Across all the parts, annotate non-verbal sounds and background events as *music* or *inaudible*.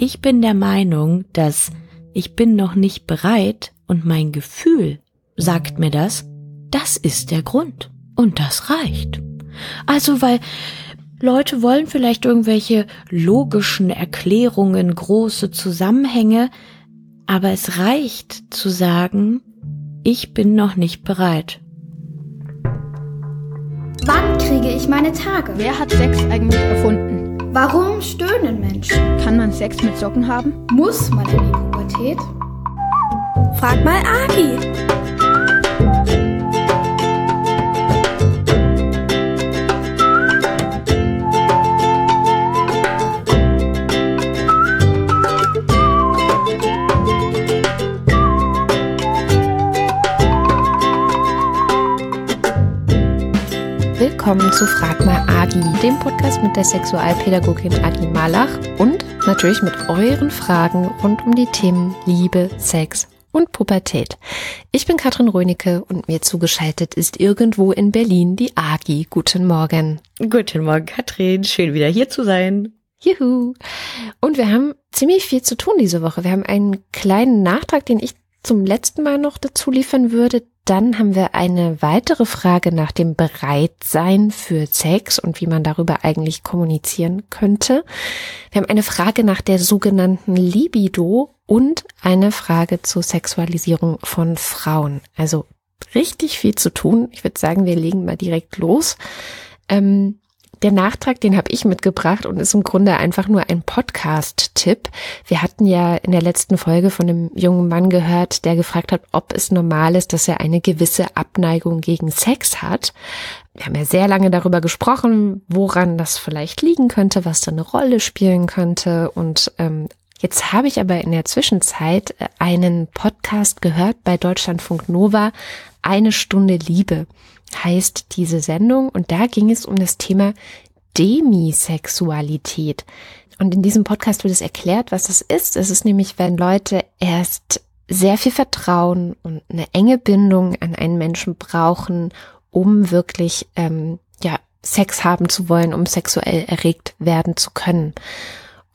ich bin der Meinung, dass ich bin noch nicht bereit und mein Gefühl sagt mir das, das ist der Grund. Und das reicht. Also, weil Leute wollen vielleicht irgendwelche logischen Erklärungen, große Zusammenhänge, aber es reicht zu sagen, ich bin noch nicht bereit. Wann kriege ich meine Tage? Wer hat Sex eigentlich erfunden? Warum stöhnen Menschen? Kann man Sex mit Socken haben? Muss man in die Pubertät? Frag mal Agi. Willkommen zu Frag mal Agi, dem Podcast mit der Sexualpädagogin Agi Malach und natürlich mit euren Fragen rund um die Themen Liebe, Sex und Pubertät. Ich bin Katrin Rönecke und mir zugeschaltet ist irgendwo in Berlin die Agi. Guten Morgen. Guten Morgen, Katrin. Schön wieder hier zu sein. Juhu. Und wir haben ziemlich viel zu tun diese Woche. Wir haben einen kleinen Nachtrag, den ich zum letzten Mal noch dazu liefern würde. Dann haben wir eine weitere Frage nach dem Bereitsein für Sex und wie man darüber eigentlich kommunizieren könnte. Wir haben eine Frage nach der sogenannten Libido und eine Frage zur Sexualisierung von Frauen. Also richtig viel zu tun. Ich würde sagen, wir legen mal direkt los. Ähm, der Nachtrag, den habe ich mitgebracht und ist im Grunde einfach nur ein Podcast-Tipp. Wir hatten ja in der letzten Folge von einem jungen Mann gehört, der gefragt hat, ob es normal ist, dass er eine gewisse Abneigung gegen Sex hat. Wir haben ja sehr lange darüber gesprochen, woran das vielleicht liegen könnte, was da eine Rolle spielen könnte. Und ähm, jetzt habe ich aber in der Zwischenzeit äh, einen Podcast gehört bei Deutschlandfunk Nova, eine Stunde Liebe heißt diese Sendung und da ging es um das Thema Demisexualität. Und in diesem Podcast wird es erklärt, was das ist. Es ist nämlich, wenn Leute erst sehr viel Vertrauen und eine enge Bindung an einen Menschen brauchen, um wirklich ähm, ja Sex haben zu wollen, um sexuell erregt werden zu können.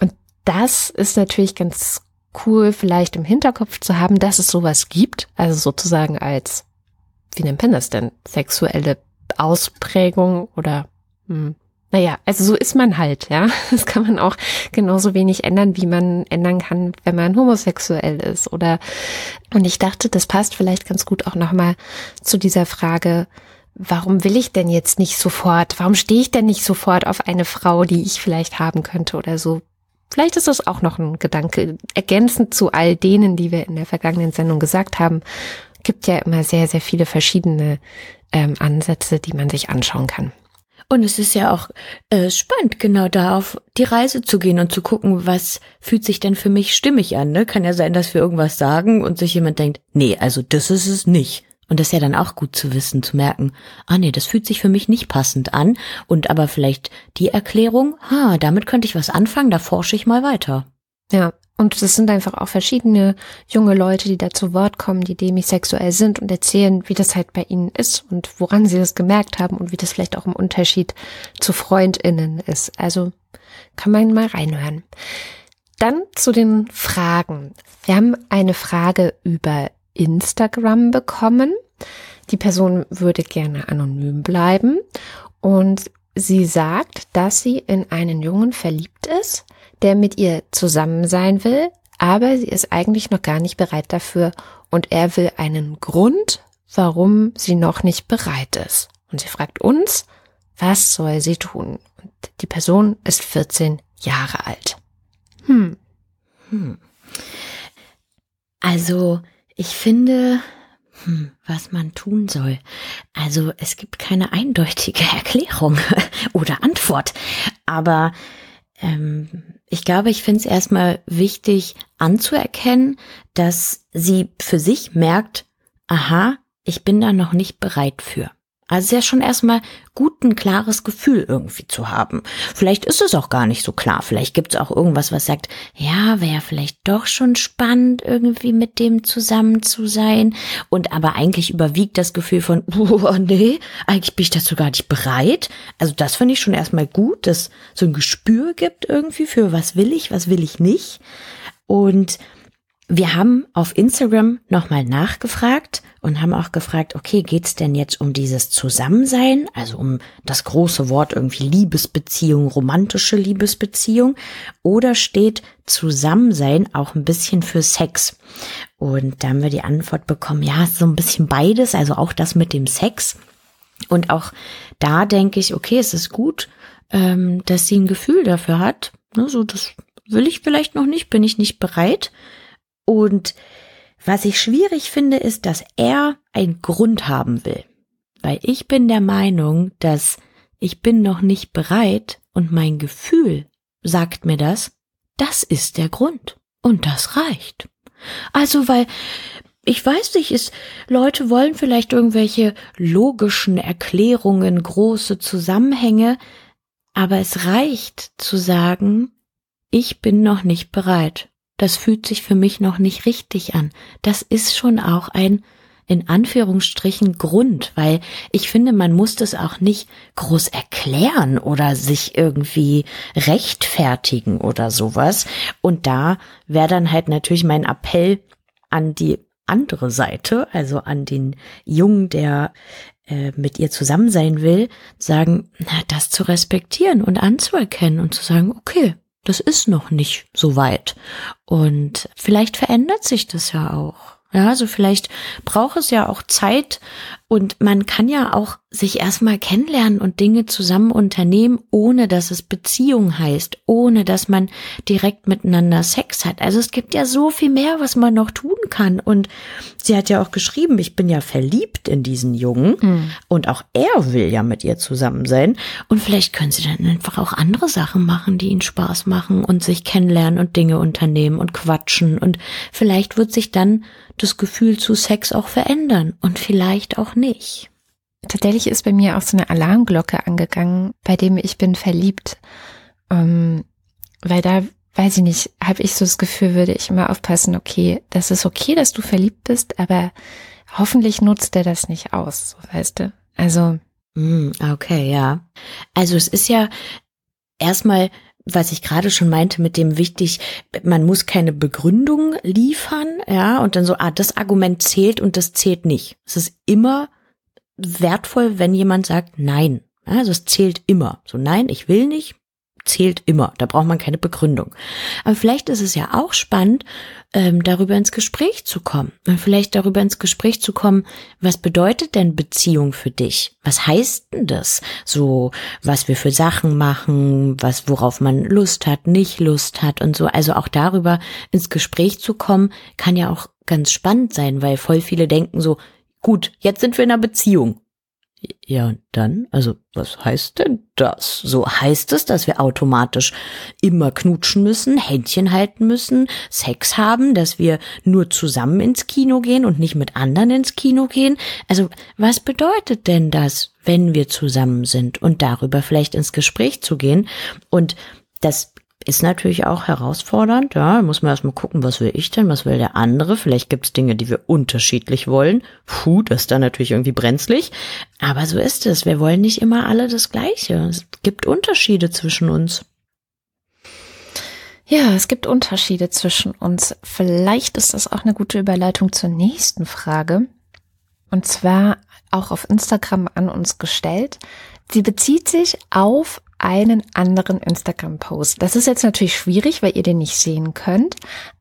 Und das ist natürlich ganz cool, vielleicht im Hinterkopf zu haben, dass es sowas gibt, also sozusagen als wie nennt man das denn? Sexuelle Ausprägung oder hm, naja, also so ist man halt, ja. *laughs* Das kann man auch genauso wenig ändern, wie man ändern kann, wenn man homosexuell ist. Oder und ich dachte, das passt vielleicht ganz gut auch nochmal zu dieser Frage, warum will ich denn jetzt nicht sofort? Warum stehe ich denn nicht sofort auf eine Frau, die ich vielleicht haben könnte oder so? Vielleicht ist das auch noch ein Gedanke, ergänzend zu all denen, die wir in der vergangenen Sendung gesagt haben gibt ja immer sehr, sehr viele verschiedene ähm, Ansätze, die man sich anschauen kann. Und es ist ja auch äh, spannend, genau da auf die Reise zu gehen und zu gucken, was fühlt sich denn für mich stimmig an. Ne? Kann ja sein, dass wir irgendwas sagen und sich jemand denkt, nee, also das ist es nicht. Und das ist ja dann auch gut zu wissen, zu merken, ah nee, das fühlt sich für mich nicht passend an. Und aber vielleicht die Erklärung, ha, damit könnte ich was anfangen, da forsche ich mal weiter. Ja, und das sind einfach auch verschiedene junge Leute, die da zu Wort kommen, die demisexuell sind und erzählen, wie das halt bei ihnen ist und woran sie das gemerkt haben und wie das vielleicht auch im Unterschied zu FreundInnen ist. Also kann man mal reinhören. Dann zu den Fragen. Wir haben eine Frage über Instagram bekommen. Die Person würde gerne anonym bleiben und sie sagt, dass sie in einen Jungen verliebt ist, der mit ihr zusammen sein will, aber sie ist eigentlich noch gar nicht bereit dafür und er will einen Grund, warum sie noch nicht bereit ist. Und sie fragt uns, was soll sie tun? Und die Person ist 14 Jahre alt. Hm. hm. Also, ich finde, hm, was man tun soll. Also, es gibt keine eindeutige *laughs* Erklärung *laughs* oder Antwort. Aber ich glaube, ich finde es erstmal wichtig anzuerkennen, dass sie für sich merkt, aha, ich bin da noch nicht bereit für. Also ist ja schon erstmal gut, ein klares Gefühl irgendwie zu haben. Vielleicht ist es auch gar nicht so klar. Vielleicht gibt es auch irgendwas, was sagt, ja, wäre vielleicht doch schon spannend, irgendwie mit dem zusammen zu sein. Und aber eigentlich überwiegt das Gefühl von, *laughs* oh nee, eigentlich bin ich dazu gar nicht bereit. Also das finde ich schon erstmal gut, dass so ein Gespür gibt irgendwie für was will ich, was will ich nicht. Und wir haben auf Instagram nochmal nachgefragt und haben auch gefragt, okay, geht's denn jetzt um dieses Zusammensein, also um das große Wort irgendwie Liebesbeziehung, romantische Liebesbeziehung, oder steht Zusammensein auch ein bisschen für Sex? Und da haben wir die Antwort bekommen, ja, so ein bisschen beides, also auch das mit dem Sex. Und auch da denke ich, okay, es ist gut, ähm, dass sie ein Gefühl dafür hat. Ne, so, das will ich vielleicht noch nicht, bin ich nicht bereit. Und was ich schwierig finde, ist, dass er einen Grund haben will. Weil ich bin der Meinung, dass ich bin noch nicht bereit und mein Gefühl sagt mir das, das ist der Grund. Und das reicht. Also, weil ich weiß nicht, ist, Leute wollen vielleicht irgendwelche logischen Erklärungen, große Zusammenhänge, aber es reicht zu sagen, ich bin noch nicht bereit das fühlt sich für mich noch nicht richtig an. Das ist schon auch ein in Anführungsstrichen Grund, weil ich finde, man muss das auch nicht groß erklären oder sich irgendwie rechtfertigen oder sowas. Und da wäre dann halt natürlich mein Appell an die andere Seite, also an den Jungen, der äh, mit ihr zusammen sein will, sagen, na, das zu respektieren und anzuerkennen und zu sagen, okay, das ist noch nicht so weit. Und vielleicht verändert sich das ja auch. Ja, also vielleicht braucht es ja auch Zeit und man kann ja auch sich erstmal kennenlernen und Dinge zusammen unternehmen, ohne dass es Beziehung heißt, ohne dass man direkt miteinander Sex hat. Also es gibt ja so viel mehr, was man noch tun kann. Und sie hat ja auch geschrieben, ich bin ja verliebt in diesen Jungen mhm. und auch er will ja mit ihr zusammen sein. Und vielleicht können sie dann einfach auch andere Sachen machen, die ihnen Spaß machen und sich kennenlernen und Dinge unternehmen und quatschen. Und vielleicht wird sich dann das Gefühl zu Sex auch verändern und vielleicht auch nicht. Tatsächlich ist bei mir auch so eine Alarmglocke angegangen, bei dem ich bin verliebt. Ähm, weil da, weiß ich nicht, habe ich so das Gefühl, würde ich immer aufpassen, okay, das ist okay, dass du verliebt bist, aber hoffentlich nutzt der das nicht aus, so weißt du. Also. Mm, okay, ja. Also es ist ja erstmal was ich gerade schon meinte mit dem wichtig, man muss keine Begründung liefern, ja, und dann so, ah, das Argument zählt und das zählt nicht. Es ist immer wertvoll, wenn jemand sagt nein. Also es zählt immer. So nein, ich will nicht, zählt immer. Da braucht man keine Begründung. Aber vielleicht ist es ja auch spannend, ähm, darüber ins Gespräch zu kommen. Und vielleicht darüber ins Gespräch zu kommen, was bedeutet denn Beziehung für dich? Was heißt denn das? So, was wir für Sachen machen, was, worauf man Lust hat, nicht Lust hat und so. Also auch darüber ins Gespräch zu kommen, kann ja auch ganz spannend sein, weil voll viele denken so, gut, jetzt sind wir in einer Beziehung. Ja, und dann? Also, was heißt denn das? So heißt es, dass wir automatisch immer knutschen müssen, Händchen halten müssen, Sex haben, dass wir nur zusammen ins Kino gehen und nicht mit anderen ins Kino gehen? Also, was bedeutet denn das, wenn wir zusammen sind und darüber vielleicht ins Gespräch zu gehen? Und das ist natürlich auch herausfordernd, ja, muss man erstmal gucken, was will ich denn, was will der andere. Vielleicht gibt es Dinge, die wir unterschiedlich wollen. Puh, das ist dann natürlich irgendwie brenzlig. Aber so ist es. Wir wollen nicht immer alle das Gleiche. Es gibt Unterschiede zwischen uns. Ja, es gibt Unterschiede zwischen uns. Vielleicht ist das auch eine gute Überleitung zur nächsten Frage. Und zwar auch auf Instagram an uns gestellt. Sie bezieht sich auf einen anderen Instagram-Post. Das ist jetzt natürlich schwierig, weil ihr den nicht sehen könnt,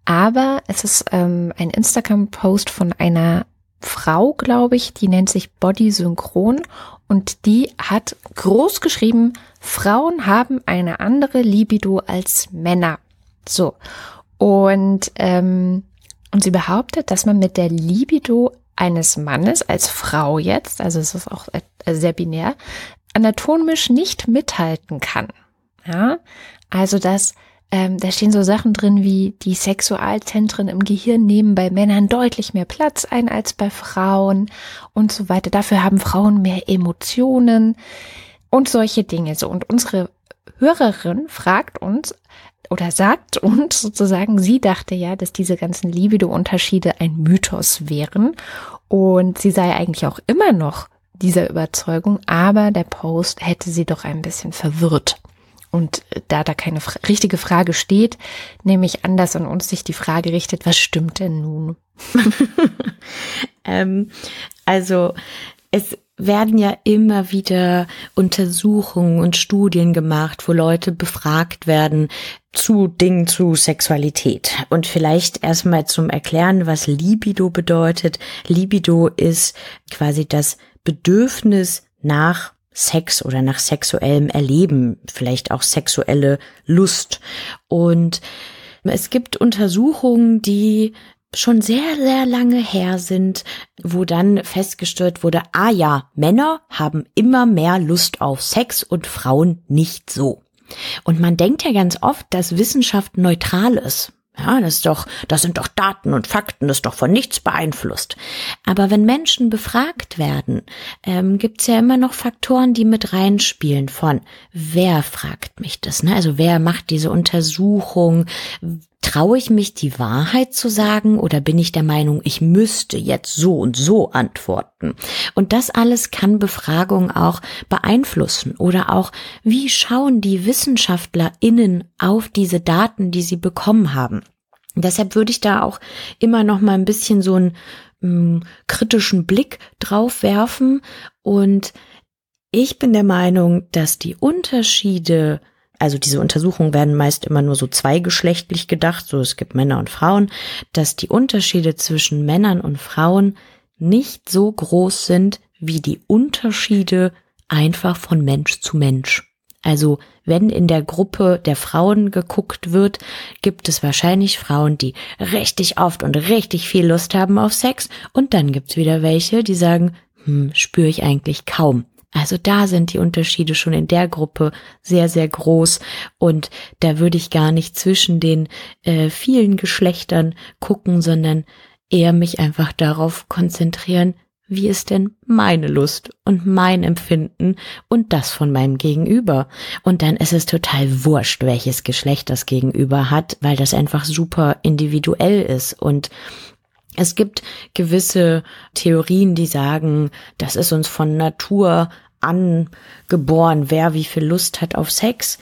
aber es ist ähm, ein Instagram-Post von einer Frau, glaube ich, die nennt sich Body Synchron und die hat groß geschrieben, Frauen haben eine andere Libido als Männer. So. Und, ähm, und sie behauptet, dass man mit der Libido eines Mannes als Frau jetzt, also es ist auch äh, sehr binär, anatomisch nicht mithalten kann. Ja, also dass ähm, da stehen so Sachen drin wie die Sexualzentren im Gehirn nehmen bei Männern deutlich mehr Platz ein als bei Frauen und so weiter. Dafür haben Frauen mehr Emotionen und solche Dinge. So und unsere Hörerin fragt uns oder sagt uns sozusagen, sie dachte ja, dass diese ganzen Libido-Unterschiede ein Mythos wären und sie sei eigentlich auch immer noch dieser Überzeugung, aber der Post hätte sie doch ein bisschen verwirrt. Und da da keine richtige Frage steht, nehme ich an, dass an uns sich die Frage richtet, was stimmt denn nun? *laughs* ähm, also es werden ja immer wieder Untersuchungen und Studien gemacht, wo Leute befragt werden zu Dingen zu Sexualität. Und vielleicht erstmal zum Erklären, was Libido bedeutet. Libido ist quasi das Bedürfnis nach Sex oder nach sexuellem Erleben, vielleicht auch sexuelle Lust. Und es gibt Untersuchungen, die schon sehr, sehr lange her sind, wo dann festgestellt wurde, ah ja, Männer haben immer mehr Lust auf Sex und Frauen nicht so. Und man denkt ja ganz oft, dass Wissenschaft neutral ist. Ja, das ist doch, das sind doch Daten und Fakten, das ist doch von nichts beeinflusst. Aber wenn Menschen befragt werden, ähm, gibt's ja immer noch Faktoren, die mit reinspielen von, wer fragt mich das, ne? Also wer macht diese Untersuchung? Traue ich mich, die Wahrheit zu sagen oder bin ich der Meinung, ich müsste jetzt so und so antworten? Und das alles kann Befragung auch beeinflussen oder auch, wie schauen die WissenschaftlerInnen auf diese Daten, die sie bekommen haben? Deshalb würde ich da auch immer noch mal ein bisschen so einen ähm, kritischen Blick drauf werfen und ich bin der Meinung, dass die Unterschiede also diese Untersuchungen werden meist immer nur so zweigeschlechtlich gedacht, so es gibt Männer und Frauen, dass die Unterschiede zwischen Männern und Frauen nicht so groß sind wie die Unterschiede einfach von Mensch zu Mensch. Also wenn in der Gruppe der Frauen geguckt wird, gibt es wahrscheinlich Frauen, die richtig oft und richtig viel Lust haben auf Sex und dann gibt's wieder welche, die sagen, hm, spüre ich eigentlich kaum. Also da sind die Unterschiede schon in der Gruppe sehr, sehr groß und da würde ich gar nicht zwischen den äh, vielen Geschlechtern gucken, sondern eher mich einfach darauf konzentrieren, wie ist denn meine Lust und mein Empfinden und das von meinem Gegenüber. Und dann ist es total wurscht, welches Geschlecht das Gegenüber hat, weil das einfach super individuell ist und es gibt gewisse Theorien, die sagen, das ist uns von Natur angeboren, wer wie viel Lust hat auf Sex.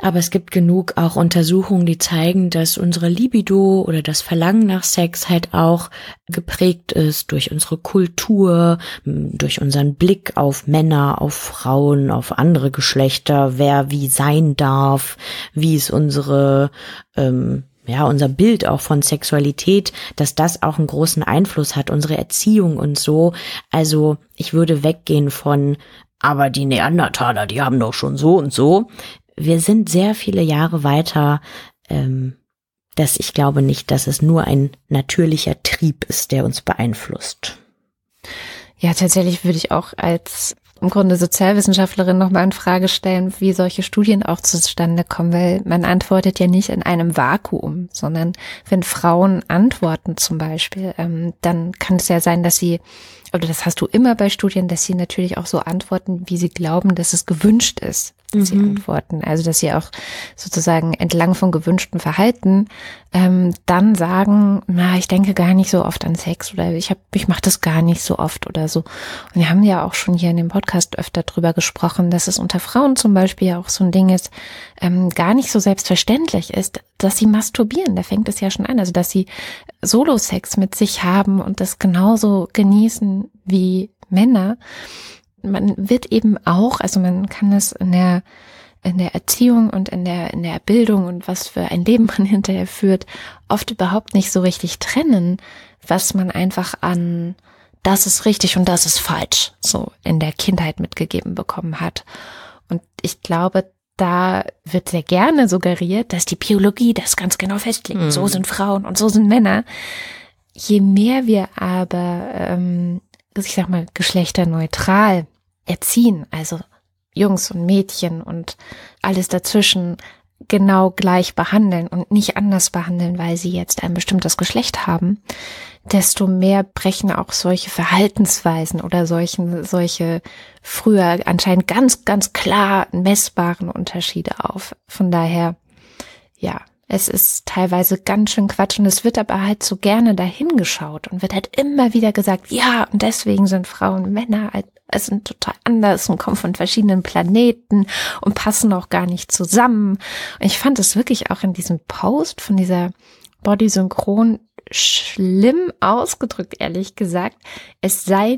Aber es gibt genug auch Untersuchungen, die zeigen, dass unsere Libido oder das Verlangen nach Sex halt auch geprägt ist durch unsere Kultur, durch unseren Blick auf Männer, auf Frauen, auf andere Geschlechter, wer wie sein darf, wie ist unsere ähm, ja, unser Bild auch von Sexualität, dass das auch einen großen Einfluss hat, unsere Erziehung und so. Also ich würde weggehen von aber die Neandertaler, die haben doch schon so und so. Wir sind sehr viele Jahre weiter, ähm, dass ich glaube nicht, dass es nur ein natürlicher Trieb ist, der uns beeinflusst. Ja, tatsächlich würde ich auch als im Grunde Sozialwissenschaftlerin nochmal in Frage stellen, wie solche Studien auch zustande kommen, weil man antwortet ja nicht in einem Vakuum, sondern wenn Frauen antworten zum Beispiel, ähm, dann kann es ja sein, dass sie oder das hast du immer bei Studien, dass sie natürlich auch so antworten, wie sie glauben, dass es gewünscht ist, dass mhm. sie antworten. Also dass sie auch sozusagen entlang von gewünschtem Verhalten ähm, dann sagen, na, ich denke gar nicht so oft an Sex oder ich habe, ich mache das gar nicht so oft oder so. Und wir haben ja auch schon hier in dem Podcast öfter drüber gesprochen, dass es unter Frauen zum Beispiel ja auch so ein Ding ist, ähm, gar nicht so selbstverständlich ist, dass sie masturbieren. Da fängt es ja schon an. Also dass sie Solo-Sex mit sich haben und das genauso genießen wie Männer. Man wird eben auch, also man kann es in der in der Erziehung und in der, in der Bildung und was für ein Leben man *laughs* hinterher führt, oft überhaupt nicht so richtig trennen, was man einfach an das ist richtig und das ist falsch so in der Kindheit mitgegeben bekommen hat. Und ich glaube, da wird sehr gerne suggeriert, dass die Biologie das ganz genau festlegt. Mhm. So sind Frauen und so sind Männer. Je mehr wir aber, ähm, ich sag mal, geschlechterneutral erziehen, also Jungs und Mädchen und alles dazwischen genau gleich behandeln und nicht anders behandeln, weil sie jetzt ein bestimmtes Geschlecht haben, desto mehr brechen auch solche Verhaltensweisen oder solchen, solche früher anscheinend ganz, ganz klar messbaren Unterschiede auf. Von daher, ja, es ist teilweise ganz schön Quatsch und es wird aber halt so gerne dahingeschaut und wird halt immer wieder gesagt, ja, und deswegen sind Frauen Männer halt, es sind total anders und kommen von verschiedenen Planeten und passen auch gar nicht zusammen. Und ich fand es wirklich auch in diesem Post von dieser Body Synchron schlimm ausgedrückt, ehrlich gesagt. Es sei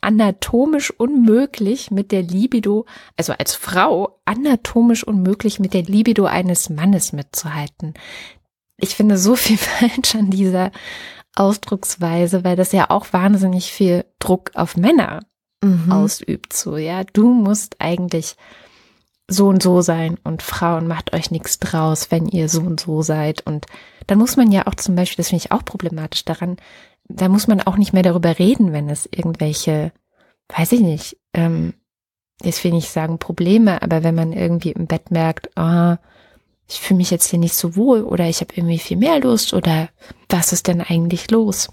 anatomisch unmöglich mit der Libido, also als Frau anatomisch unmöglich mit der Libido eines Mannes mitzuhalten. Ich finde so viel *laughs* falsch an dieser Ausdrucksweise, weil das ja auch wahnsinnig viel Druck auf Männer mhm. ausübt. So, ja, du musst eigentlich so und so sein und Frauen macht euch nichts draus, wenn ihr so und so seid. Und dann muss man ja auch zum Beispiel, das finde ich auch problematisch daran, da muss man auch nicht mehr darüber reden, wenn es irgendwelche, weiß ich nicht, ähm, jetzt will ich nicht sagen Probleme, aber wenn man irgendwie im Bett merkt, oh, ich fühle mich jetzt hier nicht so wohl oder ich habe irgendwie viel mehr Lust oder was ist denn eigentlich los?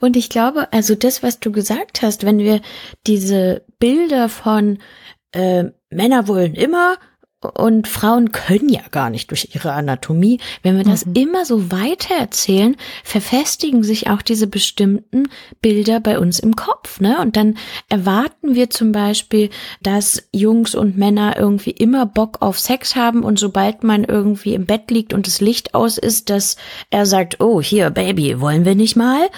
Und ich glaube, also das, was du gesagt hast, wenn wir diese Bilder von äh, Männer wollen immer und Frauen können ja gar nicht durch ihre Anatomie. Wenn wir das mhm. immer so weiter erzählen, verfestigen sich auch diese bestimmten Bilder bei uns im Kopf, ne? Und dann erwarten wir zum Beispiel, dass Jungs und Männer irgendwie immer Bock auf Sex haben und sobald man irgendwie im Bett liegt und das Licht aus ist, dass er sagt, oh, hier, Baby, wollen wir nicht mal?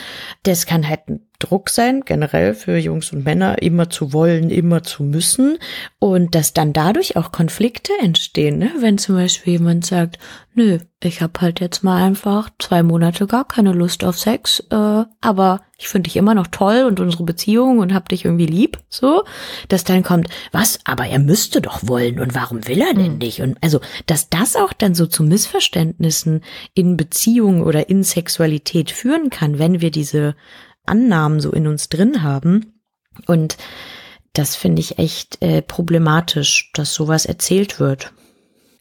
Das kann halt Druck sein, generell für Jungs und Männer, immer zu wollen, immer zu müssen. Und dass dann dadurch auch Konflikte entstehen, ne? wenn zum Beispiel jemand sagt, nö, ich habe halt jetzt mal einfach zwei Monate gar keine Lust auf Sex, äh, aber ich finde dich immer noch toll und unsere Beziehung und hab dich irgendwie lieb, so, dass dann kommt, was, aber er müsste doch wollen und warum will er denn hm. nicht? Und also, dass das auch dann so zu Missverständnissen in Beziehungen oder in Sexualität führen kann, wenn wir diese Annahmen so in uns drin haben. Und das finde ich echt äh, problematisch, dass sowas erzählt wird.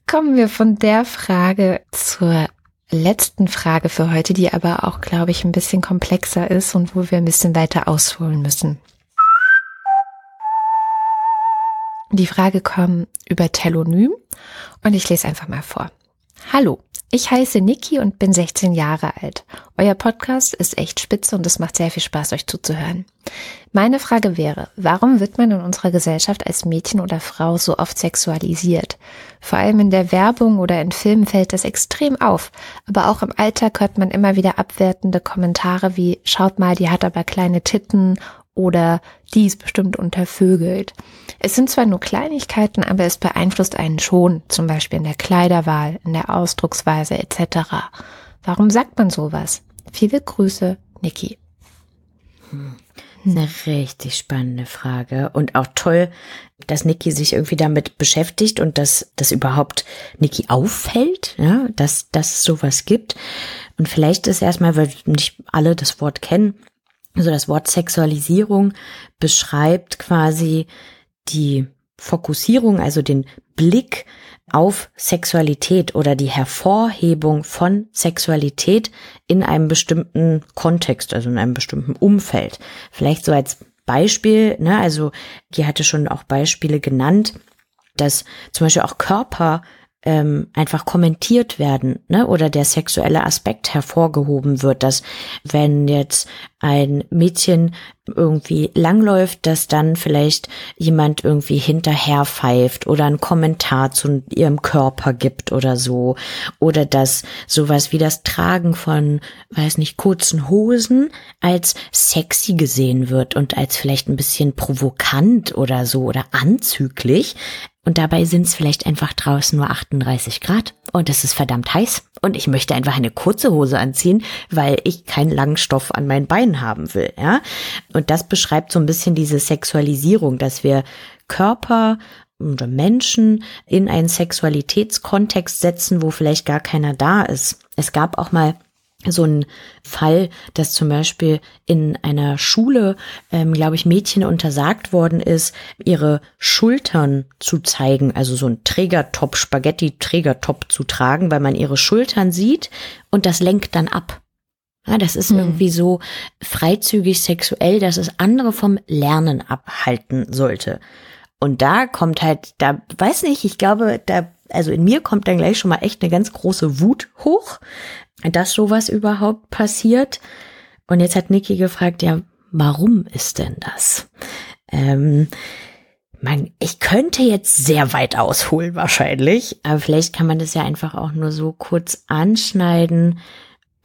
Kommen wir von der Frage zur letzten Frage für heute, die aber auch, glaube ich, ein bisschen komplexer ist und wo wir ein bisschen weiter ausholen müssen. Die Frage kommt über Telonym und ich lese einfach mal vor. Hallo, ich heiße Niki und bin 16 Jahre alt. Euer Podcast ist echt spitze und es macht sehr viel Spaß, euch zuzuhören. Meine Frage wäre, warum wird man in unserer Gesellschaft als Mädchen oder Frau so oft sexualisiert? Vor allem in der Werbung oder in Filmen fällt das extrem auf, aber auch im Alltag hört man immer wieder abwertende Kommentare wie, schaut mal, die hat aber kleine Titten oder die ist bestimmt untervögelt. Es sind zwar nur Kleinigkeiten, aber es beeinflusst einen schon, zum Beispiel in der Kleiderwahl, in der Ausdrucksweise etc. Warum sagt man sowas? Viele Grüße, Niki. Hm. Eine richtig spannende Frage und auch toll, dass Niki sich irgendwie damit beschäftigt und dass das überhaupt Niki auffällt, ja, dass, dass sowas gibt. Und vielleicht ist erstmal, weil nicht alle das Wort kennen, also das Wort Sexualisierung beschreibt quasi die Fokussierung, also den Blick auf Sexualität oder die Hervorhebung von Sexualität in einem bestimmten Kontext, also in einem bestimmten Umfeld. Vielleicht so als Beispiel, ne, also die hatte schon auch Beispiele genannt, dass zum Beispiel auch Körper ähm, einfach kommentiert werden, ne? Oder der sexuelle Aspekt hervorgehoben wird, dass wenn jetzt ein Mädchen irgendwie langläuft, dass dann vielleicht jemand irgendwie hinterher pfeift oder einen Kommentar zu ihrem Körper gibt oder so. Oder dass sowas wie das Tragen von, weiß nicht, kurzen Hosen als sexy gesehen wird und als vielleicht ein bisschen provokant oder so oder anzüglich. Und dabei sind es vielleicht einfach draußen nur 38 Grad und es ist verdammt heiß. Und ich möchte einfach eine kurze Hose anziehen, weil ich keinen langen Stoff an meinen Beinen haben will, ja. Und das beschreibt so ein bisschen diese Sexualisierung, dass wir Körper oder Menschen in einen Sexualitätskontext setzen, wo vielleicht gar keiner da ist. Es gab auch mal so ein Fall, dass zum Beispiel in einer Schule, ähm, glaube ich, Mädchen untersagt worden ist, ihre Schultern zu zeigen, also so ein Trägertop, Spaghetti-Trägertop zu tragen, weil man ihre Schultern sieht und das lenkt dann ab. Ja, das ist Hm. irgendwie so freizügig sexuell, dass es andere vom Lernen abhalten sollte. Und da kommt halt, da weiß nicht, ich glaube, da, also in mir kommt dann gleich schon mal echt eine ganz große Wut hoch, dass sowas überhaupt passiert. Und jetzt hat Niki gefragt, ja, warum ist denn das? Ähm, man, ich könnte jetzt sehr weit ausholen wahrscheinlich, aber vielleicht kann man das ja einfach auch nur so kurz anschneiden.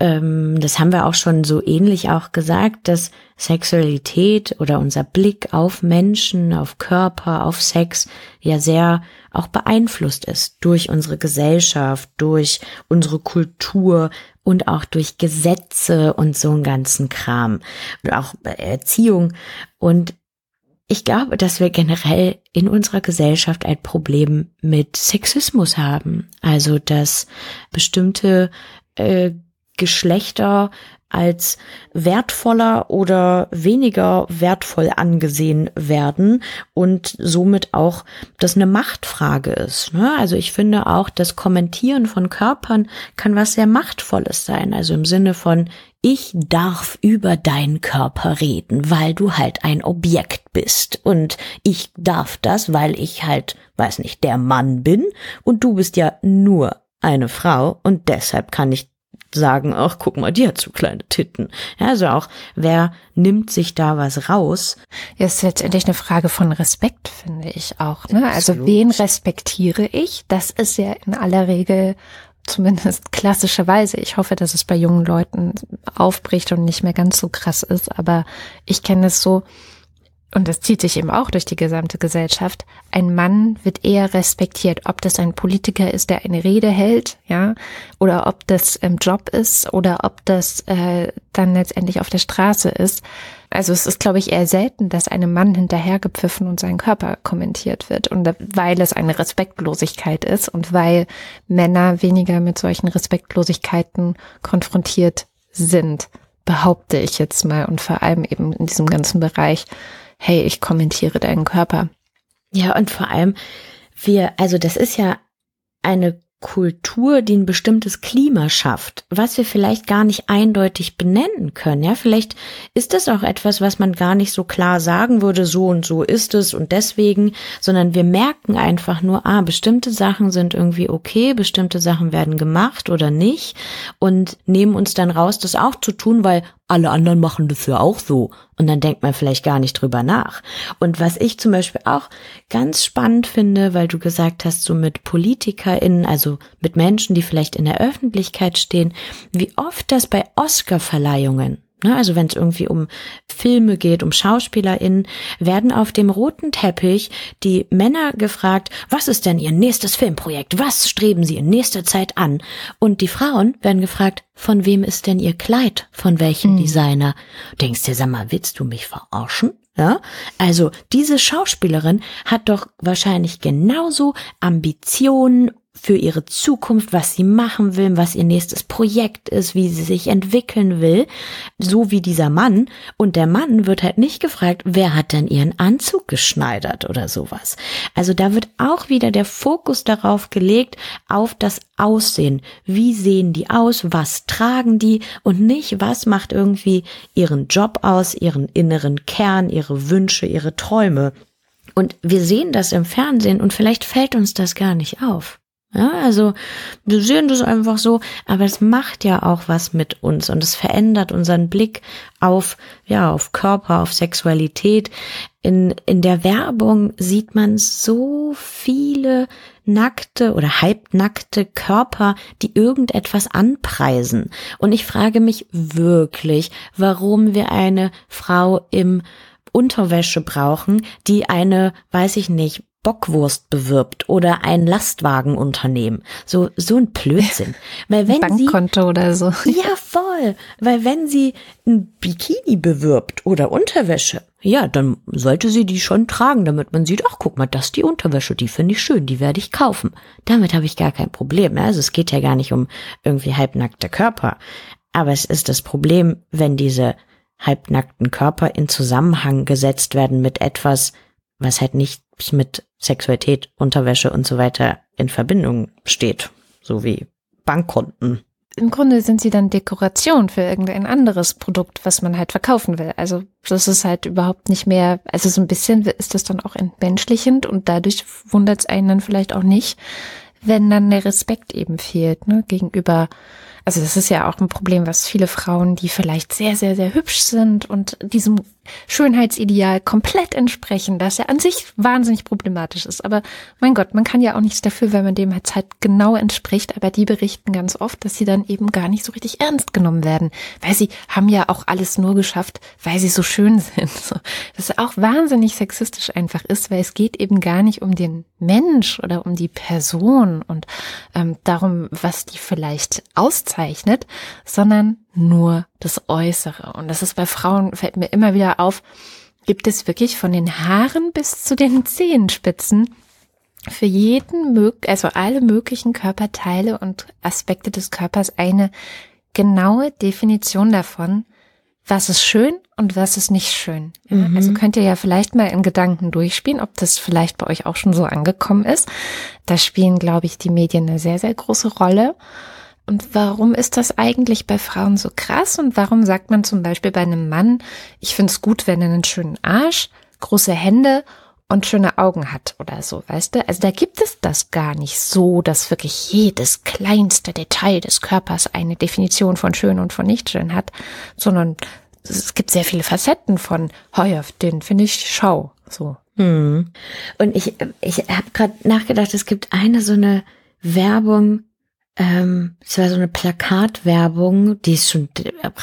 Ähm, das haben wir auch schon so ähnlich auch gesagt, dass Sexualität oder unser Blick auf Menschen, auf Körper, auf Sex ja sehr auch beeinflusst ist durch unsere Gesellschaft, durch unsere Kultur und auch durch Gesetze und so einen ganzen Kram und auch bei Erziehung und ich glaube, dass wir generell in unserer Gesellschaft ein Problem mit Sexismus haben. Also, dass bestimmte äh, Geschlechter als wertvoller oder weniger wertvoll angesehen werden und somit auch das eine Machtfrage ist. Ne? Also ich finde auch, das Kommentieren von Körpern kann was sehr Machtvolles sein. Also im Sinne von, ich darf über deinen Körper reden, weil du halt ein Objekt bist. Und ich darf das, weil ich halt, weiß nicht, der Mann bin und du bist ja nur eine Frau und deshalb kann ich sagen, ach, guck mal, die hat so kleine Titten. Ja, also auch, wer nimmt sich da was raus? Ja, ist letztendlich eine Frage von Respekt, finde ich auch. Ne? Also wen respektiere ich? Das ist ja in aller Regel zumindest klassischerweise. Ich hoffe, dass es bei jungen Leuten aufbricht und nicht mehr ganz so krass ist. Aber ich kenne es so, und das zieht sich eben auch durch die gesamte Gesellschaft, ein Mann wird eher respektiert, ob das ein Politiker ist, der eine Rede hält, ja, oder ob das im Job ist oder ob das äh, dann letztendlich auf der Straße ist. Also es ist, glaube ich, eher selten, dass einem Mann hinterhergepfiffen und sein Körper kommentiert wird. Und weil es eine Respektlosigkeit ist und weil Männer weniger mit solchen Respektlosigkeiten konfrontiert sind, behaupte ich jetzt mal. Und vor allem eben in diesem ganzen Bereich, hey, ich kommentiere deinen Körper. Ja, und vor allem, wir, also das ist ja eine Kultur, die ein bestimmtes Klima schafft, was wir vielleicht gar nicht eindeutig benennen können. Ja, vielleicht ist das auch etwas, was man gar nicht so klar sagen würde, so und so ist es und deswegen, sondern wir merken einfach nur, ah, bestimmte Sachen sind irgendwie okay, bestimmte Sachen werden gemacht oder nicht und nehmen uns dann raus, das auch zu tun, weil alle anderen machen das ja auch so. Und dann denkt man vielleicht gar nicht drüber nach. Und was ich zum Beispiel auch ganz spannend finde, weil du gesagt hast, so mit PolitikerInnen, also mit Menschen, die vielleicht in der Öffentlichkeit stehen, wie oft das bei Oscar-Verleihungen also wenn es irgendwie um Filme geht, um SchauspielerInnen, werden auf dem roten Teppich die Männer gefragt, was ist denn ihr nächstes Filmprojekt? Was streben sie in nächster Zeit an? Und die Frauen werden gefragt, von wem ist denn ihr Kleid? Von welchem Designer? Denkst dir, sag mal, willst du mich verarschen? Ja, also diese Schauspielerin hat doch wahrscheinlich genauso Ambitionen für ihre Zukunft, was sie machen will, was ihr nächstes Projekt ist, wie sie sich entwickeln will, so wie dieser Mann. Und der Mann wird halt nicht gefragt, wer hat denn ihren Anzug geschneidert oder sowas. Also da wird auch wieder der Fokus darauf gelegt, auf das Aussehen. Wie sehen die aus? Was tragen die? Und nicht, was macht irgendwie ihren Job aus, ihren inneren Kern, ihre Wünsche, ihre Träume. Und wir sehen das im Fernsehen und vielleicht fällt uns das gar nicht auf. Ja, also wir sehen das einfach so, aber es macht ja auch was mit uns und es verändert unseren Blick auf, ja, auf Körper, auf Sexualität. In, in der Werbung sieht man so viele nackte oder halbnackte Körper, die irgendetwas anpreisen. Und ich frage mich wirklich, warum wir eine Frau im Unterwäsche brauchen, die eine, weiß ich nicht, Bockwurst bewirbt oder ein Lastwagenunternehmen. So, so ein Blödsinn. *laughs* Weil wenn sie, Bankkonto oder so. *laughs* ja voll, weil wenn sie ein Bikini bewirbt oder Unterwäsche, ja, dann sollte sie die schon tragen, damit man sieht, ach guck mal, das ist die Unterwäsche, die finde ich schön, die werde ich kaufen. Damit habe ich gar kein Problem. Ja? Also es geht ja gar nicht um irgendwie halbnackte Körper. Aber es ist das Problem, wenn diese halbnackten Körper in Zusammenhang gesetzt werden mit etwas, was halt nicht mit Sexualität, Unterwäsche und so weiter in Verbindung steht, so wie Bankkonten. Im Grunde sind sie dann Dekoration für irgendein anderes Produkt, was man halt verkaufen will. Also das ist halt überhaupt nicht mehr, also so ein bisschen ist das dann auch entmenschlichend und dadurch wundert es einen dann vielleicht auch nicht, wenn dann der Respekt eben fehlt, ne, gegenüber also das ist ja auch ein Problem, was viele Frauen, die vielleicht sehr, sehr, sehr hübsch sind und diesem Schönheitsideal komplett entsprechen, das ja an sich wahnsinnig problematisch ist. Aber mein Gott, man kann ja auch nichts dafür, wenn man dem jetzt halt genau entspricht. Aber die berichten ganz oft, dass sie dann eben gar nicht so richtig ernst genommen werden, weil sie haben ja auch alles nur geschafft, weil sie so schön *laughs* sind. Das auch wahnsinnig sexistisch einfach ist, weil es geht eben gar nicht um den Mensch oder um die Person und ähm, darum, was die vielleicht auszeichnet, sondern nur das Äußere. Und das ist bei Frauen, fällt mir immer wieder auf, gibt es wirklich von den Haaren bis zu den Zehenspitzen für jeden, also alle möglichen Körperteile und Aspekte des Körpers eine genaue Definition davon, was ist schön und was ist nicht schön. Mhm. Also könnt ihr ja vielleicht mal in Gedanken durchspielen, ob das vielleicht bei euch auch schon so angekommen ist. Da spielen, glaube ich, die Medien eine sehr, sehr große Rolle. Und warum ist das eigentlich bei Frauen so krass? Und warum sagt man zum Beispiel bei einem Mann, ich finde es gut, wenn er einen schönen Arsch, große Hände und schöne Augen hat oder so, weißt du? Also da gibt es das gar nicht so, dass wirklich jedes kleinste Detail des Körpers eine Definition von schön und von nicht schön hat, sondern es gibt sehr viele Facetten von, heuer, den finde ich schau, so. Hm. Und ich, ich habe gerade nachgedacht, es gibt eine so eine Werbung, ähm, es war so eine Plakatwerbung, die ist schon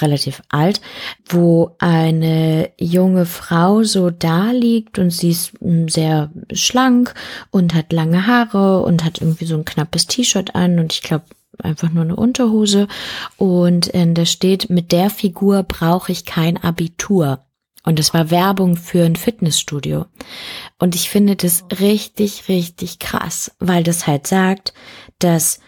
relativ alt, wo eine junge Frau so da liegt und sie ist hm, sehr schlank und hat lange Haare und hat irgendwie so ein knappes T-Shirt an und ich glaube einfach nur eine Unterhose und äh, da steht, mit der Figur brauche ich kein Abitur. Und es war Werbung für ein Fitnessstudio. Und ich finde das richtig, richtig krass, weil das halt sagt, dass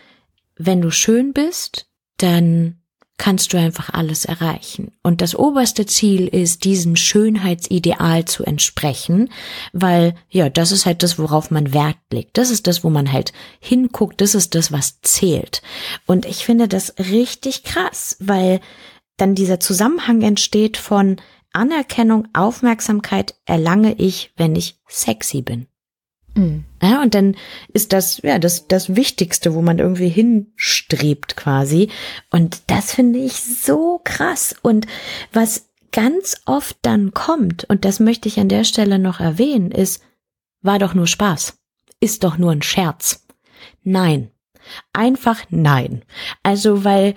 wenn du schön bist, dann kannst du einfach alles erreichen. Und das oberste Ziel ist, diesem Schönheitsideal zu entsprechen, weil ja, das ist halt das, worauf man Wert legt. Das ist das, wo man halt hinguckt, das ist das, was zählt. Und ich finde das richtig krass, weil dann dieser Zusammenhang entsteht von Anerkennung, Aufmerksamkeit erlange ich, wenn ich sexy bin. Mhm. Ja, und dann ist das, ja, das, das Wichtigste, wo man irgendwie hinstrebt quasi. Und das finde ich so krass. Und was ganz oft dann kommt, und das möchte ich an der Stelle noch erwähnen, ist, war doch nur Spaß. Ist doch nur ein Scherz. Nein. Einfach nein. Also, weil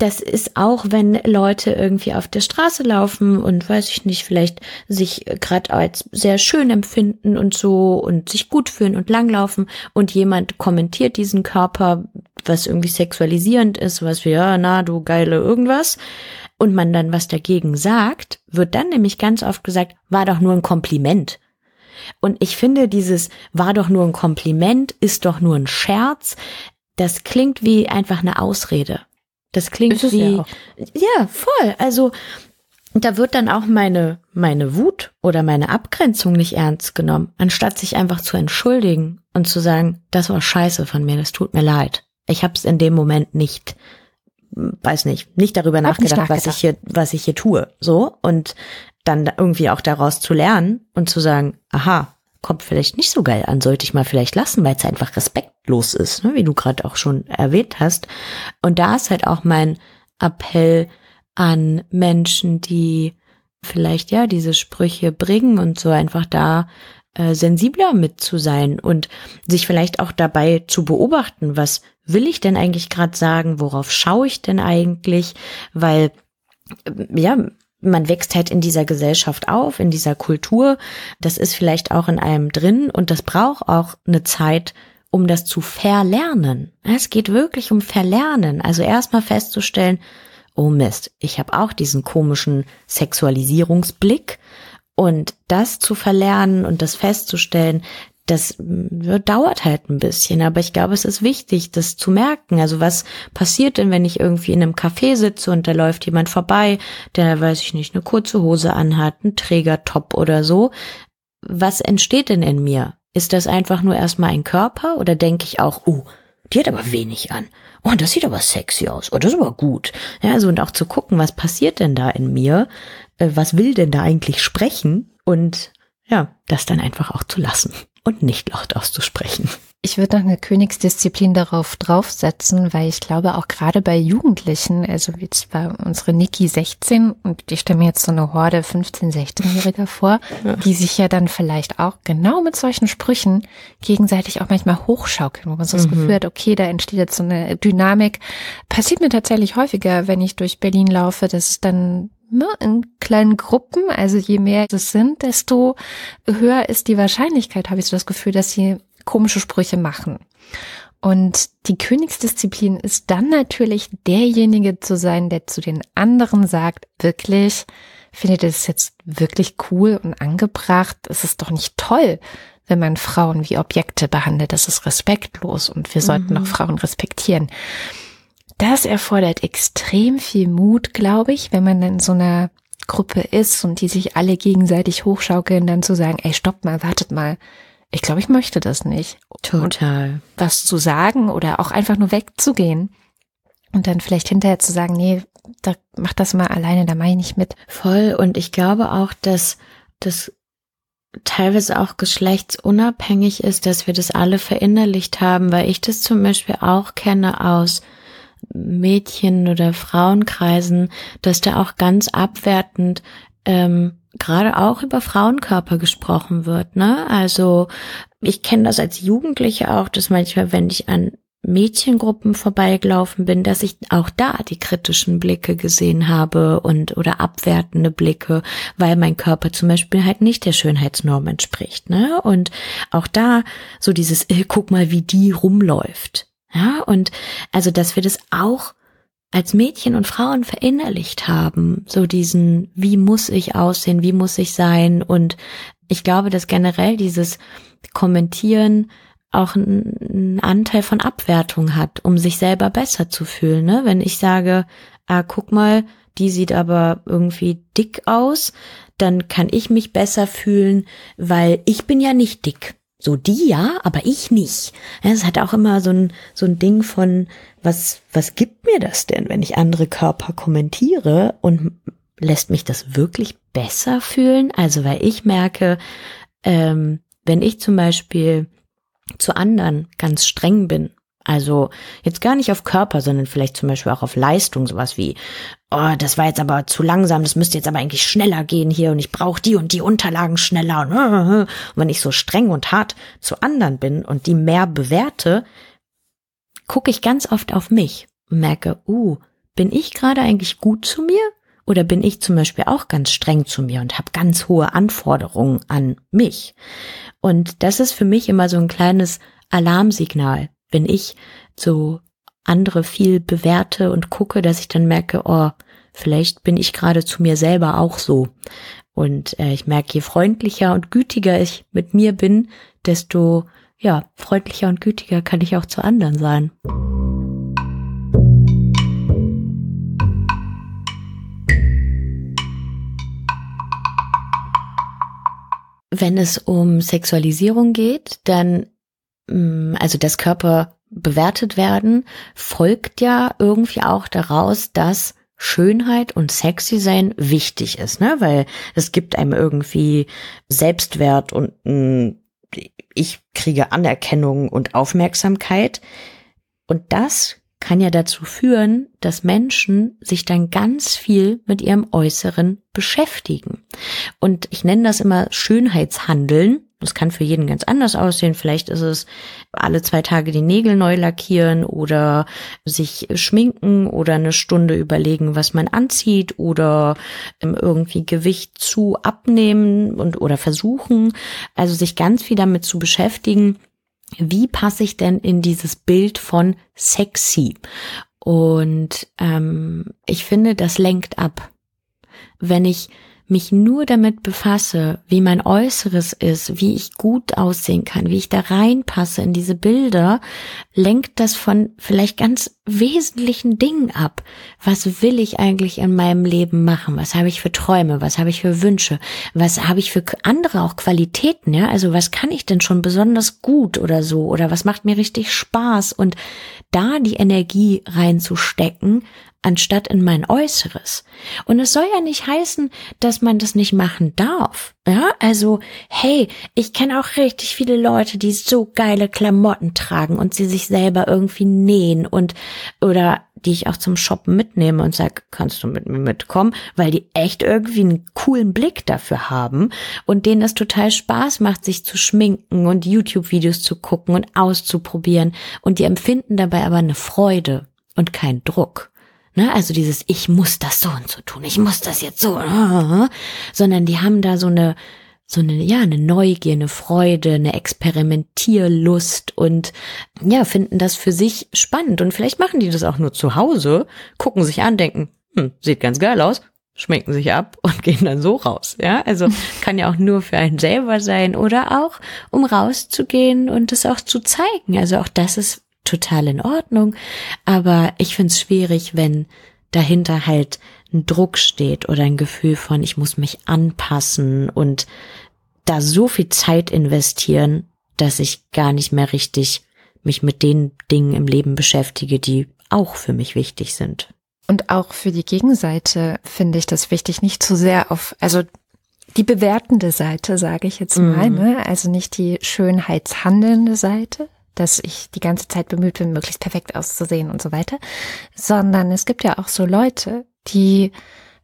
das ist auch, wenn Leute irgendwie auf der Straße laufen und weiß ich nicht, vielleicht sich gerade als sehr schön empfinden und so und sich gut fühlen und langlaufen und jemand kommentiert diesen Körper, was irgendwie sexualisierend ist, was wie, ja, na, du geile irgendwas, und man dann was dagegen sagt, wird dann nämlich ganz oft gesagt, war doch nur ein Kompliment. Und ich finde, dieses war doch nur ein Kompliment, ist doch nur ein Scherz, das klingt wie einfach eine Ausrede. Das klingt wie, ja, ja, voll. Also, da wird dann auch meine, meine Wut oder meine Abgrenzung nicht ernst genommen, anstatt sich einfach zu entschuldigen und zu sagen, das war scheiße von mir, das tut mir leid. Ich habe es in dem Moment nicht, weiß nicht, nicht darüber nachgedacht, nicht nachgedacht, was ich hier, was ich hier tue, so und dann irgendwie auch daraus zu lernen und zu sagen, aha, kommt vielleicht nicht so geil an, sollte ich mal vielleicht lassen, weil es einfach respektlos ist, ne, wie du gerade auch schon erwähnt hast. Und da ist halt auch mein Appell an Menschen, die vielleicht ja diese Sprüche bringen und so einfach da äh, sensibler mit zu sein und sich vielleicht auch dabei zu beobachten, was will ich denn eigentlich gerade sagen, worauf schaue ich denn eigentlich, weil ja, man wächst halt in dieser Gesellschaft auf, in dieser Kultur. Das ist vielleicht auch in einem drin und das braucht auch eine Zeit, um das zu verlernen. Es geht wirklich um Verlernen. Also erstmal festzustellen, oh Mist, ich habe auch diesen komischen Sexualisierungsblick und das zu verlernen und das festzustellen, das äh, dauert halt ein bisschen, aber ich glaube, es ist wichtig, das zu merken. Also was passiert denn, wenn ich irgendwie in einem Café sitze und da läuft jemand vorbei, der, weiß ich nicht, eine kurze Hose anhat, einen Trägertop oder so? Was entsteht denn in mir? Ist das einfach nur erstmal ein Körper oder denke ich auch, oh, die hat aber wenig an. Oh, das sieht aber sexy aus. Oh, das ist aber gut. Ja, so und auch zu gucken, was passiert denn da in mir? Äh, was will denn da eigentlich sprechen? Und ja, das dann einfach auch zu lassen und nicht laut auszusprechen. Ich würde noch eine Königsdisziplin darauf draufsetzen, weil ich glaube, auch gerade bei Jugendlichen, also jetzt war unsere Niki 16 und ich stelle mir jetzt so eine Horde 15-, 16-Jähriger vor, ja. die sich ja dann vielleicht auch genau mit solchen Sprüchen gegenseitig auch manchmal hochschaukeln, wo man so das mhm. Gefühl hat, okay, da entsteht jetzt so eine Dynamik. Passiert mir tatsächlich häufiger, wenn ich durch Berlin laufe, dass es dann ne, in kleinen Gruppen, also je mehr es sind, desto höher ist die Wahrscheinlichkeit, habe ich so das Gefühl, dass sie komische Sprüche machen. Und die Königsdisziplin ist dann natürlich derjenige zu sein, der zu den anderen sagt, wirklich, findet es jetzt wirklich cool und angebracht? Es ist doch nicht toll, wenn man Frauen wie Objekte behandelt. Das ist respektlos und wir sollten mhm. auch Frauen respektieren. Das erfordert extrem viel Mut, glaube ich, wenn man in so einer Gruppe ist und die sich alle gegenseitig hochschaukeln, dann zu sagen, ey, stopp mal, wartet mal. Ich glaube, ich möchte das nicht. Total. Und was zu sagen oder auch einfach nur wegzugehen und dann vielleicht hinterher zu sagen, nee, da mach das mal alleine, da mache ich nicht mit. Voll. Und ich glaube auch, dass das teilweise auch geschlechtsunabhängig ist, dass wir das alle verinnerlicht haben, weil ich das zum Beispiel auch kenne aus Mädchen- oder Frauenkreisen, dass da auch ganz abwertend ähm, gerade auch über Frauenkörper gesprochen wird. Ne? Also ich kenne das als Jugendliche auch, dass manchmal, wenn ich an Mädchengruppen vorbeigelaufen bin, dass ich auch da die kritischen Blicke gesehen habe und oder abwertende Blicke, weil mein Körper zum Beispiel halt nicht der Schönheitsnorm entspricht, ne? Und auch da so dieses, äh, guck mal, wie die rumläuft. Ja, und also, dass wir das auch als Mädchen und Frauen verinnerlicht haben, so diesen, wie muss ich aussehen, wie muss ich sein und ich glaube, dass generell dieses Kommentieren auch einen Anteil von Abwertung hat, um sich selber besser zu fühlen. Ne? Wenn ich sage, ah, guck mal, die sieht aber irgendwie dick aus, dann kann ich mich besser fühlen, weil ich bin ja nicht dick. So die ja, aber ich nicht. Es hat auch immer so ein, so ein Ding von, was, was gibt mir das denn, wenn ich andere Körper kommentiere und lässt mich das wirklich besser fühlen? Also, weil ich merke, ähm, wenn ich zum Beispiel zu anderen ganz streng bin also jetzt gar nicht auf Körper, sondern vielleicht zum Beispiel auch auf Leistung, sowas wie, oh, das war jetzt aber zu langsam, das müsste jetzt aber eigentlich schneller gehen hier und ich brauche die und die Unterlagen schneller. Und, *laughs* wenn ich so streng und hart zu anderen bin und die mehr bewerte, gucke ich ganz oft auf mich und merke, uh, bin ich gerade eigentlich gut zu mir? Oder bin ich zum Beispiel auch ganz streng zu mir und habe ganz hohe Anforderungen an mich? Und das ist für mich immer so ein kleines Alarmsignal wenn ich so andere viel bewerte und gucke, dass ich dann merke, oh, vielleicht bin ich gerade zu mir selber auch so. Und äh, ich merke, je freundlicher und gütiger ich mit mir bin, desto ja, freundlicher und gütiger kann ich auch zu anderen sein. Wenn es um Sexualisierung geht, dann also das Körper bewertet werden, folgt ja irgendwie auch daraus, dass Schönheit und sexy sein wichtig ist, ne? Weil es gibt einem irgendwie Selbstwert und mh, ich kriege Anerkennung und Aufmerksamkeit. Und das kann ja dazu führen, dass Menschen sich dann ganz viel mit ihrem Äußeren beschäftigen. Und ich nenne das immer Schönheitshandeln, das kann für jeden ganz anders aussehen. Vielleicht ist es alle zwei Tage die Nägel neu lackieren oder sich schminken oder eine Stunde überlegen, was man anzieht oder ähm, irgendwie Gewicht zu abnehmen und oder versuchen. Also sich ganz viel damit zu beschäftigen. Wie passe ich denn in dieses Bild von sexy? Und ähm, ich finde, das lenkt ab. Wenn ich mich nur damit befasse, wie mein Äußeres ist, wie ich gut aussehen kann, wie ich da reinpasse in diese Bilder, lenkt das von vielleicht ganz wesentlichen Dingen ab. Was will ich eigentlich in meinem Leben machen? Was habe ich für Träume? Was habe ich für Wünsche? Was habe ich für andere auch Qualitäten? Ja, also was kann ich denn schon besonders gut oder so? Oder was macht mir richtig Spaß? Und da die Energie reinzustecken, anstatt in mein Äußeres. Und es soll ja nicht heißen, dass man das nicht machen darf. Ja, also, hey, ich kenne auch richtig viele Leute, die so geile Klamotten tragen und sie sich selber irgendwie nähen und, oder die ich auch zum Shoppen mitnehme und sage, kannst du mit mir mitkommen, weil die echt irgendwie einen coolen Blick dafür haben und denen es total Spaß macht, sich zu schminken und YouTube-Videos zu gucken und auszuprobieren und die empfinden dabei aber eine Freude und keinen Druck. Ne, also dieses Ich muss das so und so tun, ich muss das jetzt so, *laughs* sondern die haben da so eine, so eine, ja, eine Neugier, eine Freude, eine Experimentierlust und ja, finden das für sich spannend. Und vielleicht machen die das auch nur zu Hause, gucken sich an, denken, hm, sieht ganz geil aus, schminken sich ab *laughs* und gehen dann so raus. Ja, also *laughs* kann ja auch nur für einen selber sein oder auch, um rauszugehen und es auch zu zeigen. Also auch das ist total in Ordnung. Aber ich finde es schwierig, wenn dahinter halt ein Druck steht oder ein Gefühl von, ich muss mich anpassen und da so viel Zeit investieren, dass ich gar nicht mehr richtig mich mit den Dingen im Leben beschäftige, die auch für mich wichtig sind. Und auch für die Gegenseite finde ich das wichtig, nicht zu sehr auf, also die bewertende Seite, sage ich jetzt mal, mhm. ne? also nicht die schönheitshandelnde Seite, dass ich die ganze Zeit bemüht bin, möglichst perfekt auszusehen und so weiter, sondern es gibt ja auch so Leute, die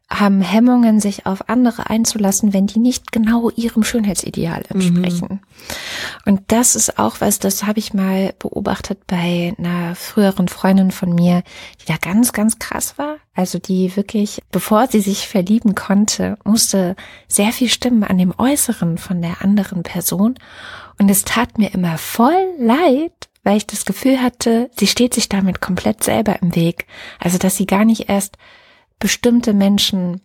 haben Hemmungen, sich auf andere einzulassen, wenn die nicht genau ihrem Schönheitsideal entsprechen. Mhm. Und das ist auch was, das habe ich mal beobachtet bei einer früheren Freundin von mir, die da ganz, ganz krass war. Also die wirklich, bevor sie sich verlieben konnte, musste sehr viel stimmen an dem Äußeren von der anderen Person. Und es tat mir immer voll leid, weil ich das Gefühl hatte, sie steht sich damit komplett selber im Weg. Also, dass sie gar nicht erst bestimmte Menschen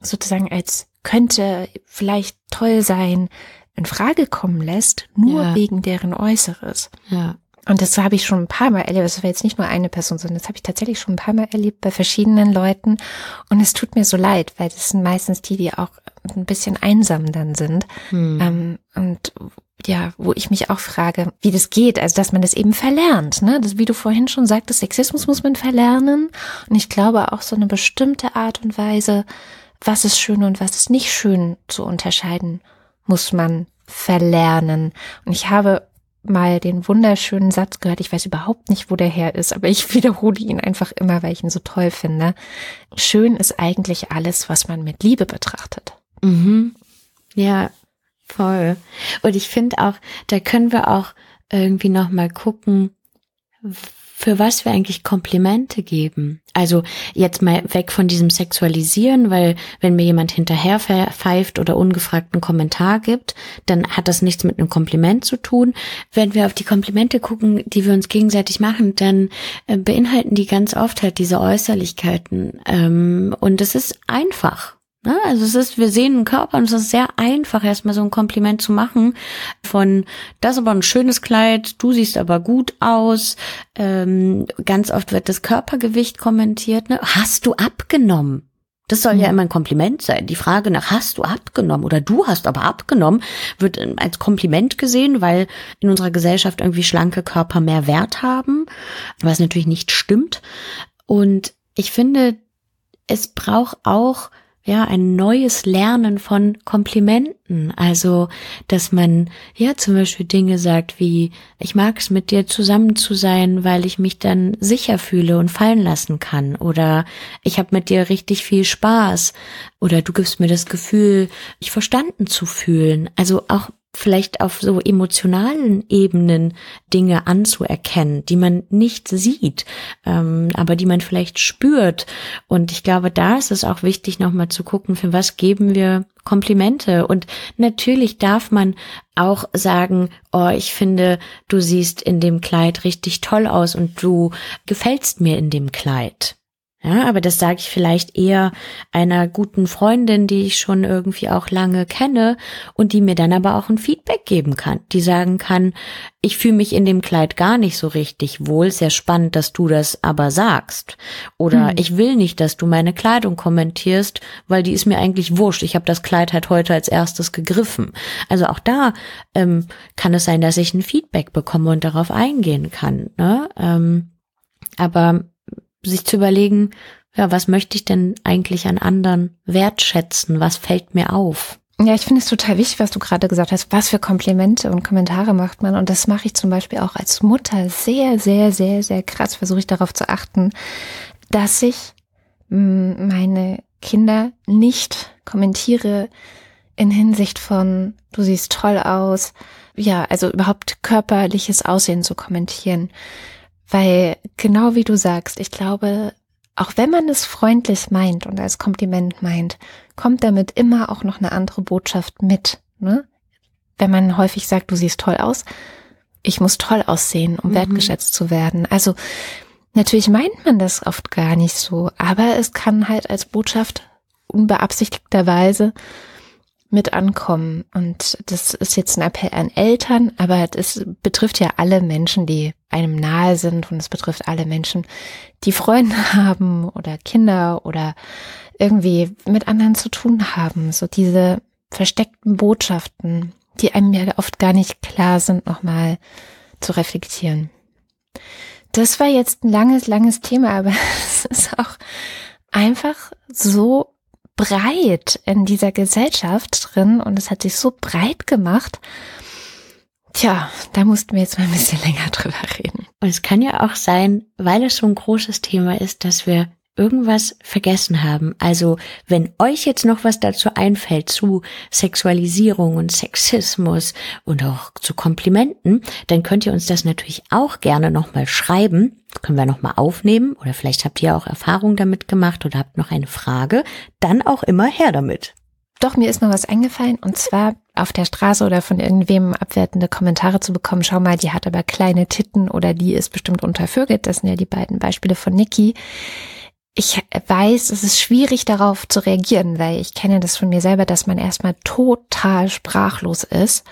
sozusagen als könnte vielleicht toll sein, in Frage kommen lässt, nur ja. wegen deren Äußeres. Ja. Und das habe ich schon ein paar Mal erlebt. Das war jetzt nicht nur eine Person, sondern das habe ich tatsächlich schon ein paar Mal erlebt bei verschiedenen Leuten. Und es tut mir so leid, weil das sind meistens die, die auch ein bisschen einsam dann sind. Hm. Ähm, und ja, wo ich mich auch frage, wie das geht, also dass man das eben verlernt, ne? Das, wie du vorhin schon sagtest, Sexismus muss man verlernen. Und ich glaube auch so eine bestimmte Art und Weise, was ist schön und was ist nicht schön zu unterscheiden, muss man verlernen. Und ich habe mal den wunderschönen Satz gehört, ich weiß überhaupt nicht, wo der her ist, aber ich *laughs* wiederhole ihn einfach immer, weil ich ihn so toll finde. Schön ist eigentlich alles, was man mit Liebe betrachtet. Mhm. Ja, Voll. Und ich finde auch, da können wir auch irgendwie noch mal gucken, für was wir eigentlich Komplimente geben. Also jetzt mal weg von diesem Sexualisieren, weil wenn mir jemand hinterher pfeift oder ungefragten Kommentar gibt, dann hat das nichts mit einem Kompliment zu tun. Wenn wir auf die Komplimente gucken, die wir uns gegenseitig machen, dann äh, beinhalten die ganz oft halt diese Äußerlichkeiten. Ähm, und es ist einfach. Ne? Also es ist, wir sehen einen Körper und es ist sehr einfach, erstmal so ein Kompliment zu machen von, das ist aber ein schönes Kleid, du siehst aber gut aus. Ähm, ganz oft wird das Körpergewicht kommentiert. Ne? Hast du abgenommen? Das soll ja mhm. immer ein Kompliment sein. Die Frage nach hast du abgenommen oder du hast aber abgenommen, wird als Kompliment gesehen, weil in unserer Gesellschaft irgendwie schlanke Körper mehr Wert haben, was natürlich nicht stimmt. Und ich finde, es braucht auch ja, ein neues Lernen von Komplimenten. Also, dass man ja zum Beispiel Dinge sagt wie, ich mag es mit dir zusammen zu sein, weil ich mich dann sicher fühle und fallen lassen kann. Oder ich habe mit dir richtig viel Spaß. Oder du gibst mir das Gefühl, mich verstanden zu fühlen. Also auch vielleicht auf so emotionalen Ebenen Dinge anzuerkennen, die man nicht sieht, ähm, aber die man vielleicht spürt. Und ich glaube, da ist es auch wichtig, nochmal zu gucken, für was geben wir Komplimente. Und natürlich darf man auch sagen, oh, ich finde, du siehst in dem Kleid richtig toll aus und du gefällst mir in dem Kleid. Ja, aber das sage ich vielleicht eher einer guten Freundin, die ich schon irgendwie auch lange kenne und die mir dann aber auch ein Feedback geben kann, die sagen kann, ich fühle mich in dem Kleid gar nicht so richtig wohl, sehr spannend, dass du das aber sagst. Oder hm. ich will nicht, dass du meine Kleidung kommentierst, weil die ist mir eigentlich wurscht. Ich habe das Kleid halt heute als erstes gegriffen. Also auch da ähm, kann es sein, dass ich ein Feedback bekomme und darauf eingehen kann. Ne? Ähm, aber sich zu überlegen, ja, was möchte ich denn eigentlich an anderen wertschätzen? Was fällt mir auf? Ja, ich finde es total wichtig, was du gerade gesagt hast. Was für Komplimente und Kommentare macht man? Und das mache ich zum Beispiel auch als Mutter sehr, sehr, sehr, sehr krass. Versuche ich darauf zu achten, dass ich mm, meine Kinder nicht kommentiere in Hinsicht von, du siehst toll aus. Ja, also überhaupt körperliches Aussehen zu kommentieren. Weil genau wie du sagst, ich glaube, auch wenn man es freundlich meint und als Kompliment meint, kommt damit immer auch noch eine andere Botschaft mit. Ne? Wenn man häufig sagt, du siehst toll aus, ich muss toll aussehen, um mhm. wertgeschätzt zu werden. Also natürlich meint man das oft gar nicht so, aber es kann halt als Botschaft unbeabsichtigterweise mit ankommen. Und das ist jetzt ein Appell an Eltern, aber es betrifft ja alle Menschen, die einem nahe sind und es betrifft alle Menschen, die Freunde *laughs* haben oder Kinder oder irgendwie mit anderen zu tun haben. So diese versteckten Botschaften, die einem ja oft gar nicht klar sind, nochmal zu reflektieren. Das war jetzt ein langes, langes Thema, aber *laughs* es ist auch einfach so breit in dieser Gesellschaft drin und es hat sich so breit gemacht. Tja, da mussten wir jetzt mal ein bisschen *laughs* länger drüber reden. Und es kann ja auch sein, weil es so ein großes Thema ist, dass wir irgendwas vergessen haben. Also wenn euch jetzt noch was dazu einfällt zu Sexualisierung und Sexismus und auch zu Komplimenten, dann könnt ihr uns das natürlich auch gerne nochmal schreiben. Können wir nochmal aufnehmen oder vielleicht habt ihr auch Erfahrung damit gemacht oder habt noch eine Frage. Dann auch immer her damit. Doch, mir ist noch was eingefallen und zwar auf der Straße oder von irgendwem abwertende Kommentare zu bekommen. Schau mal, die hat aber kleine Titten oder die ist bestimmt untervögelt. Das sind ja die beiden Beispiele von Niki ich weiß, es ist schwierig darauf zu reagieren, weil ich kenne das von mir selber, dass man erstmal total sprachlos ist.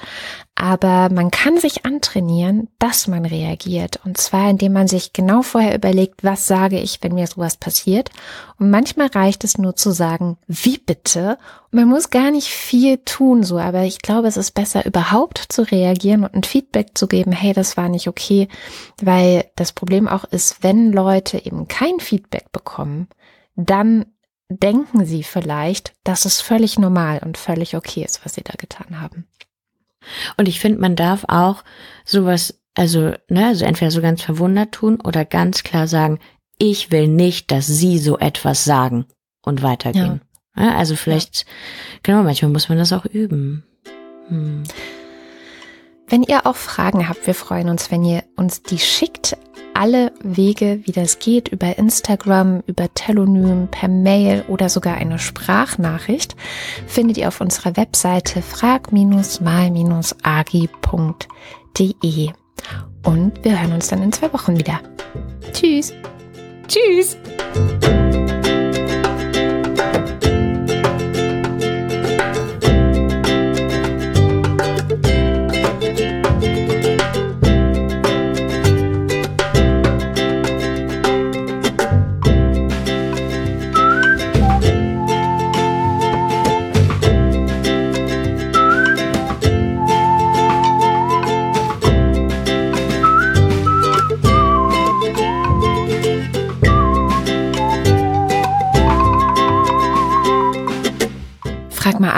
Aber man kann sich antrainieren, dass man reagiert. Und zwar, indem man sich genau vorher überlegt, was sage ich, wenn mir sowas passiert. Und manchmal reicht es nur zu sagen, wie bitte? Und man muss gar nicht viel tun, so. Aber ich glaube, es ist besser, überhaupt zu reagieren und ein Feedback zu geben, hey, das war nicht okay. Weil das Problem auch ist, wenn Leute eben kein Feedback bekommen, dann denken sie vielleicht, dass es völlig normal und völlig okay ist, was sie da getan haben. Und ich finde, man darf auch sowas, also, ne, also entweder so ganz verwundert tun oder ganz klar sagen, ich will nicht, dass Sie so etwas sagen und weitergehen. Ja. Ja, also vielleicht, ja. genau, manchmal muss man das auch üben. Hm. Wenn ihr auch Fragen habt, wir freuen uns, wenn ihr uns die schickt. Alle Wege, wie das geht, über Instagram, über Telonym, per Mail oder sogar eine Sprachnachricht, findet ihr auf unserer Webseite frag-mal-agi.de. Und wir hören uns dann in zwei Wochen wieder. Tschüss. Tschüss.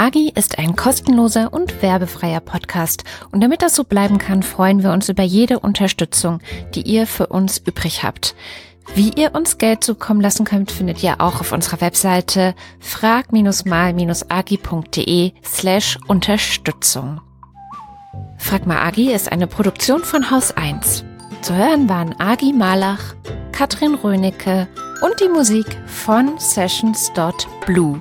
Agi ist ein kostenloser und werbefreier Podcast und damit das so bleiben kann, freuen wir uns über jede Unterstützung, die ihr für uns übrig habt. Wie ihr uns Geld zukommen lassen könnt, findet ihr auch auf unserer Webseite frag-mal-agi.de slash Unterstützung. Frag mal Agi ist eine Produktion von Haus 1. Zu hören waren Agi Malach, Katrin Rönecke und die Musik von Sessions.blue.